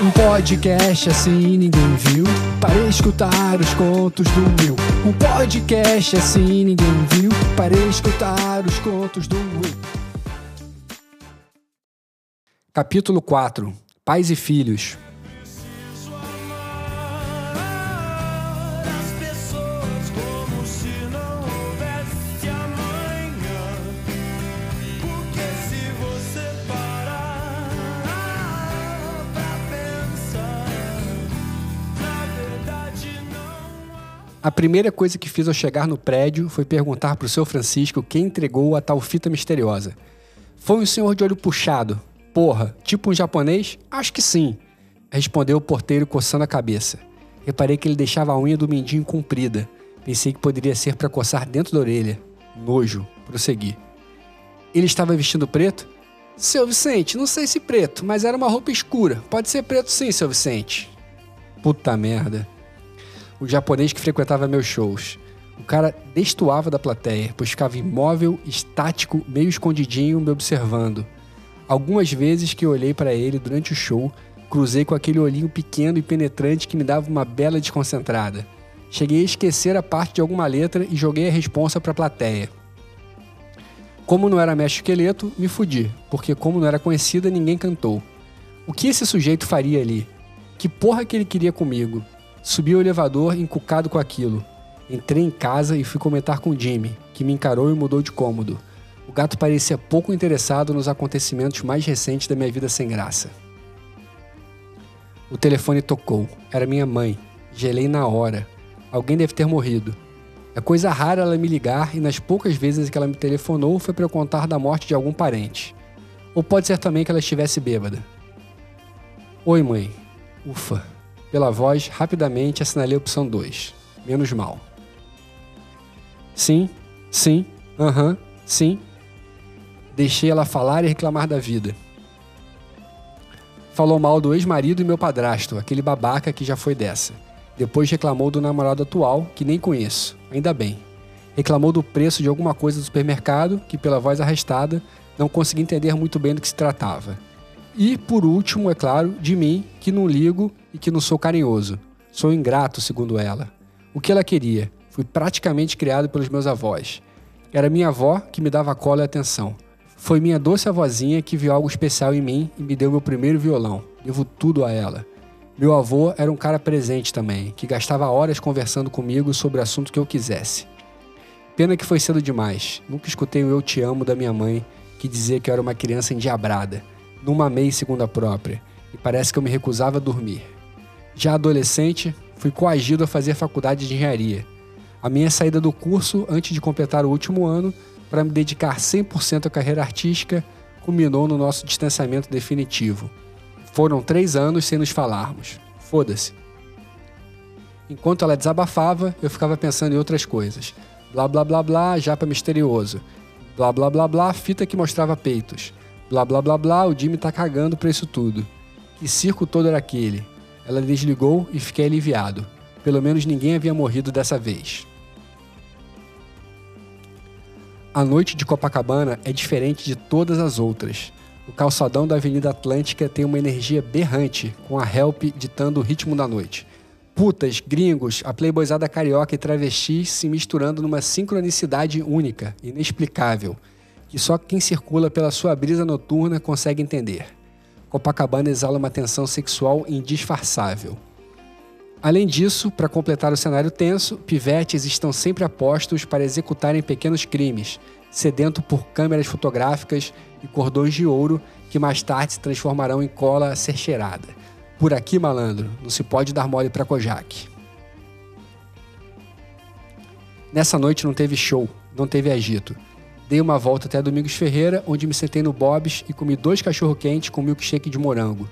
Um podcast assim ninguém viu. Para escutar os contos do Will. Um podcast assim ninguém viu. Para escutar os contos do Will. Capítulo 4 Pais e Filhos A primeira coisa que fiz ao chegar no prédio foi perguntar pro seu Francisco quem entregou a tal fita misteriosa. Foi um senhor de olho puxado. Porra, tipo um japonês? Acho que sim. Respondeu o porteiro coçando a cabeça. Reparei que ele deixava a unha do mindinho comprida. Pensei que poderia ser para coçar dentro da orelha. Nojo. Prossegui. Ele estava vestindo preto? Seu Vicente, não sei se preto, mas era uma roupa escura. Pode ser preto sim, seu Vicente. Puta merda o japonês que frequentava meus shows. O cara destoava da plateia, pois ficava imóvel, estático, meio escondidinho, me observando. Algumas vezes que eu olhei para ele durante o show, cruzei com aquele olhinho pequeno e penetrante que me dava uma bela desconcentrada. Cheguei a esquecer a parte de alguma letra e joguei a responsa para a plateia. Como não era mestre esqueleto, me fudi, porque como não era conhecida, ninguém cantou. O que esse sujeito faria ali? Que porra que ele queria comigo? Subi o elevador encucado com aquilo. Entrei em casa e fui comentar com Jimmy, que me encarou e mudou de cômodo. O gato parecia pouco interessado nos acontecimentos mais recentes da minha vida sem graça. O telefone tocou. Era minha mãe. Gelei na hora. Alguém deve ter morrido. É coisa rara ela me ligar e nas poucas vezes que ela me telefonou foi para eu contar da morte de algum parente. Ou pode ser também que ela estivesse bêbada. Oi, mãe. Ufa. Pela voz, rapidamente assinalei a opção 2. Menos mal. Sim, sim, aham, sim. Deixei ela falar e reclamar da vida. Falou mal do ex-marido e meu padrasto, aquele babaca que já foi dessa. Depois reclamou do namorado atual, que nem conheço, ainda bem. Reclamou do preço de alguma coisa do supermercado, que pela voz arrastada não consegui entender muito bem do que se tratava. E, por último, é claro, de mim, que não ligo e que não sou carinhoso. Sou ingrato, segundo ela. O que ela queria? Fui praticamente criado pelos meus avós. Era minha avó que me dava cola e atenção. Foi minha doce avózinha que viu algo especial em mim e me deu meu primeiro violão. Devo tudo a ela. Meu avô era um cara presente também, que gastava horas conversando comigo sobre o assunto que eu quisesse. Pena que foi cedo demais. Nunca escutei o Eu Te Amo da minha mãe, que dizia que eu era uma criança endiabrada. Não mamei segundo a própria, e parece que eu me recusava a dormir. Já adolescente, fui coagido a fazer faculdade de engenharia. A minha saída do curso antes de completar o último ano para me dedicar 100% à carreira artística culminou no nosso distanciamento definitivo. Foram três anos sem nos falarmos. Foda-se. Enquanto ela desabafava, eu ficava pensando em outras coisas. Blá blá blá blá, japa misterioso. Blá blá blá blá, fita que mostrava peitos. Blá blá blá blá, o Jimmy tá cagando pra isso tudo. Que circo todo era aquele? Ela desligou e fiquei aliviado. Pelo menos ninguém havia morrido dessa vez. A noite de Copacabana é diferente de todas as outras. O calçadão da Avenida Atlântica tem uma energia berrante, com a Help ditando o ritmo da noite. Putas, gringos, a playboyzada carioca e travestis se misturando numa sincronicidade única, inexplicável, que só quem circula pela sua brisa noturna consegue entender. Copacabana exala uma tensão sexual indisfarçável. Além disso, para completar o cenário tenso, pivetes estão sempre apostos para executarem pequenos crimes, sedento por câmeras fotográficas e cordões de ouro que mais tarde se transformarão em cola a ser cheirada. Por aqui, malandro, não se pode dar mole para Kojak. Nessa noite não teve show, não teve agito. Dei uma volta até Domingos Ferreira, onde me sentei no Bob's e comi dois cachorro-quentes com milkshake de morango.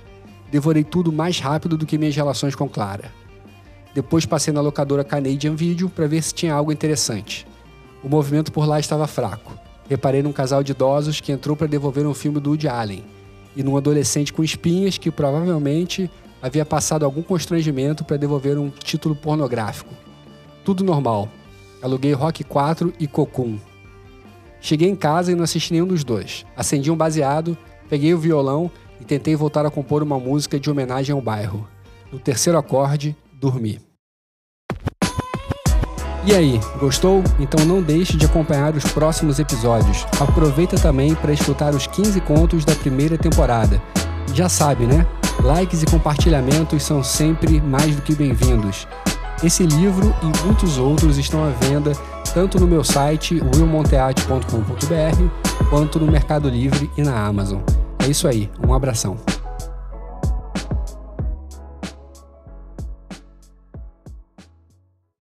Devorei tudo mais rápido do que minhas relações com Clara. Depois passei na locadora Canadian Video para ver se tinha algo interessante. O movimento por lá estava fraco. Reparei num casal de idosos que entrou para devolver um filme do Woody Allen e num adolescente com espinhas que provavelmente havia passado algum constrangimento para devolver um título pornográfico. Tudo normal. Aluguei Rock 4 e Cocoon. Cheguei em casa e não assisti nenhum dos dois. Acendi um baseado, peguei o violão e tentei voltar a compor uma música de homenagem ao bairro. No terceiro acorde, dormi. E aí, gostou? Então não deixe de acompanhar os próximos episódios. Aproveita também para escutar os 15 contos da primeira temporada. Já sabe, né? Likes e compartilhamentos são sempre mais do que bem-vindos. Esse livro e muitos outros estão à venda tanto no meu site willmonteate.com.br quanto no Mercado Livre e na Amazon. É isso aí, um abração.